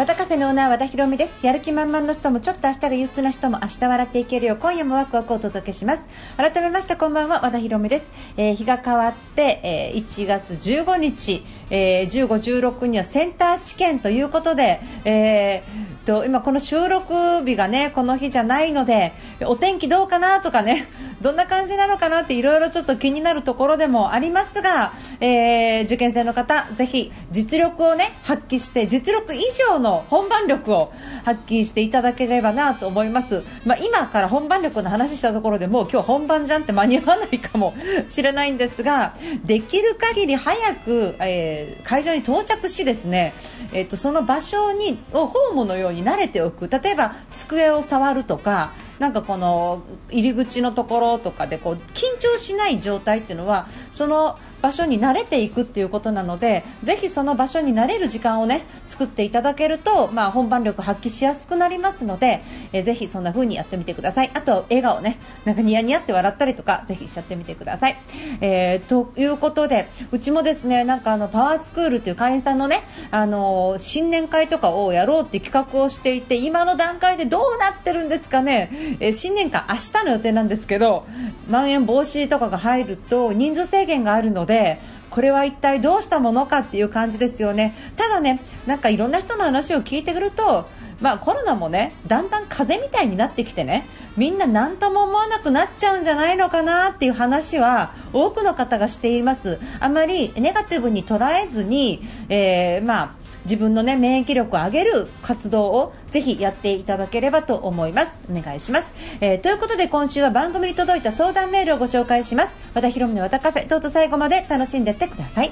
和田カフェのオーナー和田博美です。やる気満々の人もちょっと明日が憂鬱な人も明日笑っていけるよ。う今夜もワクワクをお届けします。改めましてこんばんは和田博美です、えー日が変わって、えー1月15日、えー15、16にはセンター試験ということで、えーと今この収録日がねこの日じゃないのでお天気どうかなとかねどんな感じなのかなっていろいろちょっと気になるところでもありますが、えー受験生の方ぜひ実力をね発揮して実力以上の本番力を発揮していただければなと思います、まあ、今から本番力の話したところでもう今日本番じゃんって間に合わないかもしれないんですができる限り早く、えー会場に到着しですね、えーとその場所にをホームのように慣れておく。例えば机を触るとかなんかこの入り口のところとかでこう緊張しない状態っていうのはその場所に慣れていくっていうことなのでぜひその場所に慣れる時間をね作っていただけると、まあ、本番力発揮しやすくなりますので、えーぜひそんな風にやってみてください。あと笑顔ね。なんかニヤニヤって笑ったりとかぜひしちゃってみてください、えーということでうちもですねなんかあのパワースクールという会員さんのねあの新年会とかをやろうって企画をしていて今の段階でどうなってるんですかね、えー新年会明日の予定なんですけどまん延防止とかが入ると人数制限があるのでこれは一体どうしたものかっていう感じですよね。ただね、なんかいろんな人の話を聞いてくると、まあ、コロナもねだんだん風邪みたいになってきてねみんな何とも思わなくなっちゃうんじゃないのかなっていう話は多くの方がしています。あまりネガティブに捉えずに、えーまあ自分の、ね、免疫力を上げる活動をぜひやっていただければと思います。お願いします。えーということで今週は番組に届いた相談メールをご紹介します。和田ヒロの和田カフェ、どうぞ最後まで楽しんでってください。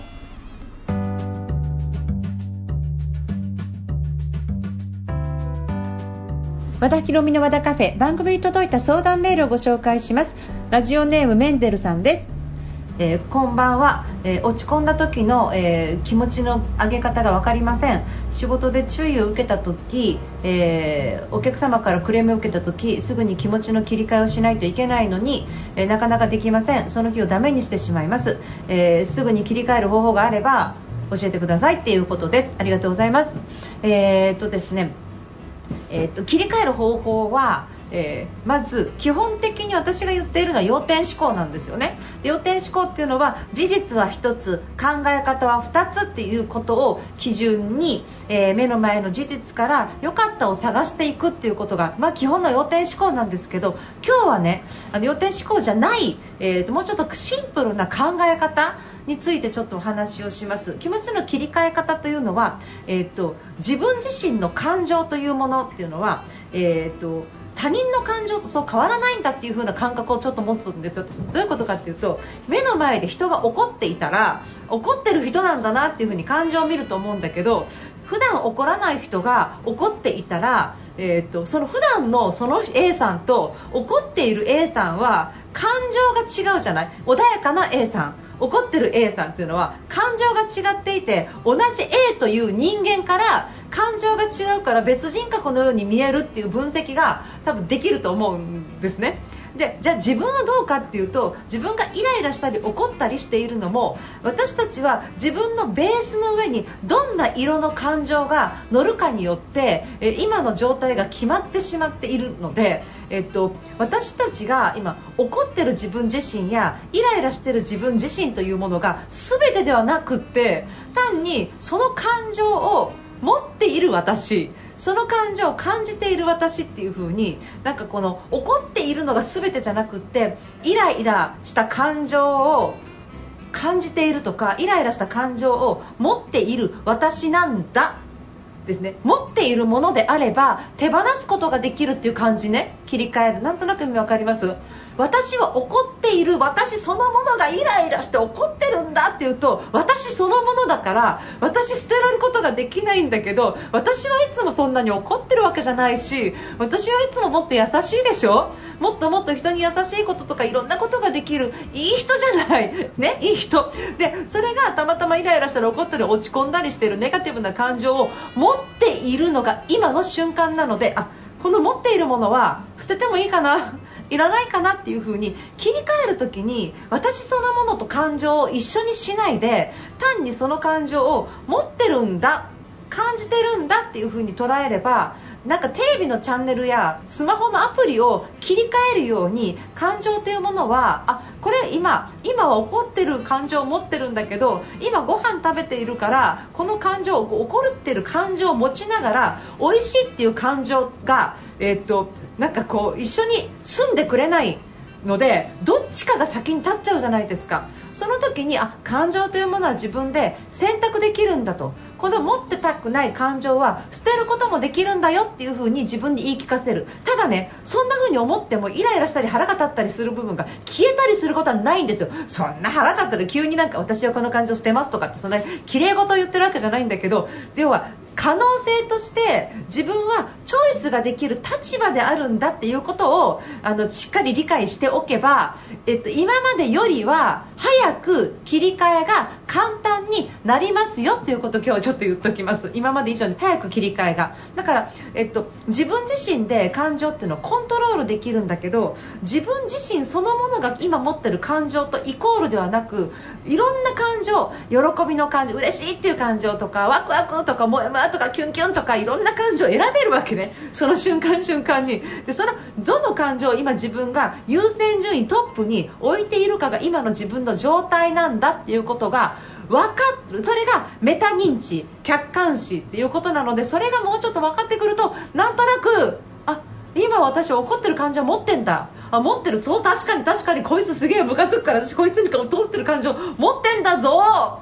和田ヒロミの和田カフェ番組に届いた相談メールをご紹介しますラジオネームメンデルさんですえーこんばんは、えー落ち込んだ時の、えー気持ちの上げ方が分かりません。仕事で注意を受けた時、えお客様からクレームを受けた時すぐに気持ちの切り替えをしないといけないのに、えなかなかできません。その日をダメにしてしまいます、えすぐに切り替える方法があれば教えてくださいっていうことです。ありがとうございます。えーっとですね。えー、と切り替える方法は、えーまず基本的に私が言っているのは要点思考なんですよね。で要点思考っていうのは事実は1つ考え方は2つっていうことを基準に、えー目の前の事実から良かったを探していくっていうことが、まあ、基本の要点思考なんですけど今日はねあの要点思考じゃない、えーともうちょっとシンプルな考え方についてちょっとお話をします。気持ちの切り替え方というのは、えー、と自分自身の感情というものっていうのは、えー、と他人の感情とそう変わらないんだっていう風な感覚をちょっと持つんですよ。どういうことかっていうと目の前で人が怒っていたら怒ってる人なんだなっていう風に感情を見ると思うんだけど普段怒らない人が怒っていたら、えー、とその普段のその A さんと怒っている A さんは感情が違うじゃない？穏やかな A さん。怒ってる A さんっていうのは感情が違っていて同じ A という人間から感情が違うから別人格のように見えるっていう分析が多分できると思うんですね。でじゃあ自分はどうかっていうと自分がイライラしたり怒ったりしているのも私たちは自分のベースの上にどんな色の感情が乗るかによって今の状態が決まってしまっているので、えっと、私たちが今怒ってる自分自身やイライラしてる自分自身というものが全てではなくって単にその感情を持っている私その感情を感じている私っていう風になんかこの怒っているのが全てじゃなくってイライラした感情を感じているとかイライラした感情を持っている私なんだですね。持っているものであれば手放すことができるっていう感じね。切り替える。なんとなく意味わかります？私は怒っている。私そのものがイライラして怒ってるんだっていうと私そのものだから私捨てられることができないんだけど私はいつもそんなに怒ってるわけじゃないし私はいつももっと優しいでしょ？もっともっと人に優しいこととかいろんなことができる。いい人じゃない。ね？いい人。でそれがたまたまイライラしたら怒ったり落ち込んだりしてるネガティブな感情を持っているのが今の瞬間なのであこの持っているものは捨ててもいいかな いらないかなっていう風に切り替える時に私そのものと感情を一緒にしないで単にその感情を持ってるんだ感じてるんだっていう風に捉えればなんかテレビのチャンネルやスマホのアプリを切り替えるように感情というものはあこれ今今は怒ってる感情を持ってるんだけど今ご飯食べているからこの感情怒ってる感情を持ちながら美味しいっていう感情が、えー、っとなんかこう一緒に住んでくれないのでどっちかが先に立っちゃうじゃないですか。その時にあ感情というものは自分で選択できるんだと。この持ってたくない感情は捨てることもできるんだよっていう風に自分に言い聞かせる。ただねそんな風に思ってもイライラしたり腹が立ったりする部分が消えたりすることはないんですよ。そんな腹立ったら急になんか私はこの感情捨てますとかってそんな綺麗事を言ってるわけじゃないんだけど要は可能性として自分はチョイスができる立場であるんだっていうことをあのしっかり理解しておけば、えっと、今までよりは早く切り替えが簡単になりますよっていうことを今日はちょっと言っておきます。今まで以上に早く切り替えが。だから、えっと、自分自身で感情っていうのをコントロールできるんだけど自分自身そのものが今持ってる感情とイコールではなくいろんな感情喜びの感情嬉しいっていう感情とかワクワクとかもやもやとかキュンキュンとかいろんな感情を選べるわけね。その瞬間瞬間に。でそのどの感情を今自分が優先順位トップに置いているかが今の自分の状態なんだっていうことが分かるそれがメタ認知客観視っていうことなのでそれがもうちょっと分かってくるとなんとなくあ今私怒ってる感情持ってんだ。あ持ってるそう確かに確かにこいつすげえムカつくから私こいつに通ってる感情持ってんだぞ。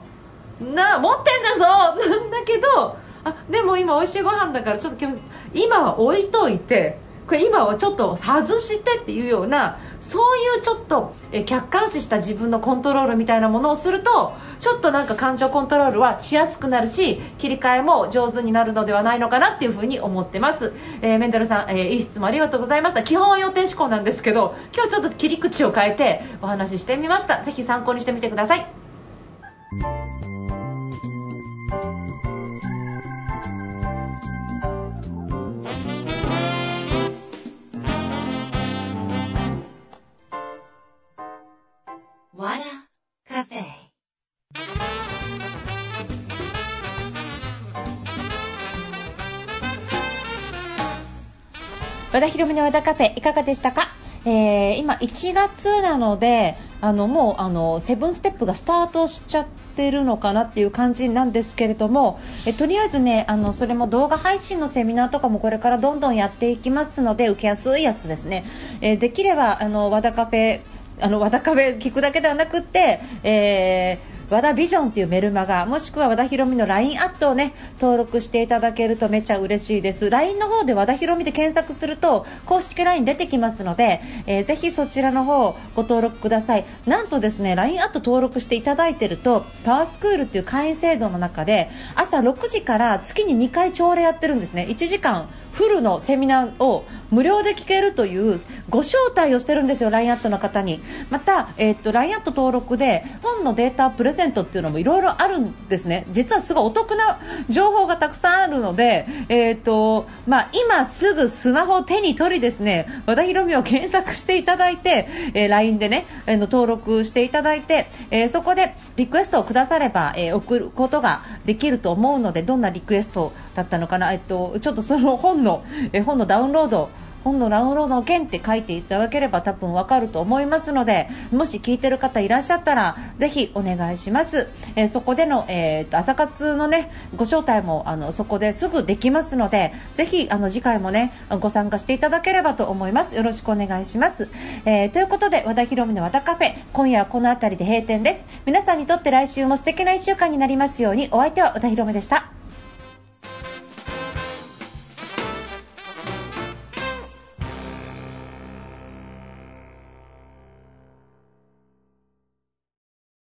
な持ってんだぞ。なんだけどあでも今美味しいご飯だからちょっと今は置いといてこれ今はちょっと外してっていうようなそういうちょっと客観視した自分のコントロールみたいなものをするとちょっとなんか感情コントロールはしやすくなるし切り替えも上手になるのではないのかなっていうふに思ってます、えー、メンデルさん、えー、いい質問ありがとうございました。基本は予定思考なんですけど今日ちょっと切り口を変えてお話ししてみました。ぜひ参考にしてみてください。和田博美の和田カフェいかがでしたか、えー、今1月なのであのもうあのセブンステップがスタートしちゃってるのかなっていう感じなんですけれどもえとりあえずねあのそれも動画配信のセミナーとかもこれからどんどんやっていきますので受けやすいやつですね、えー、できればあの和田カフェあの和田カフェ聞くだけではなくって、えー和田ビジョンというメルマガもしくは和田ヒロミの LINE アットをね登録していただけるとめちゃ嬉しいです。LINE の方で和田ヒロミで検索すると公式 LINE 出てきますので、えー、ぜひそちらの方ご登録ください。なんとですね LINE アット登録していただいているとパワースクールっていう会員制度の中で朝6時から月に2回朝礼やってるんですね。1時間フルのセミナーを無料で聞けるというご招待をしてるんですよ LINE アットの方に。また、えー、っと LINE アット登録で本のデータプレゼントっていうのもいろいろあるんですね。実はすごいお得な情報がたくさんあるので、えーとまあ、今すぐスマホを手に取りですね和田博美を検索していただいて、えー、LINE でね、えー、登録していただいて、えー、そこでリクエストをくだされば、えー、送ることができると思うのでどんなリクエストだったのかな、えっと、ちょっとその本の、え本のダウンロード本のダウンロードの件って書いていただければ多分わかると思いますのでもし聞いてる方いらっしゃったらぜひお願いします、えー、そこでの、えーと、朝活のねご招待もあのそこですぐできますのでぜひあの次回もねご参加していただければと思います。よろしくお願いします、えー、ということで和田博美の和田カフェ今夜はこの辺りで閉店です。皆さんにとって来週も素敵な1週間になりますように。お相手は和田博美でした。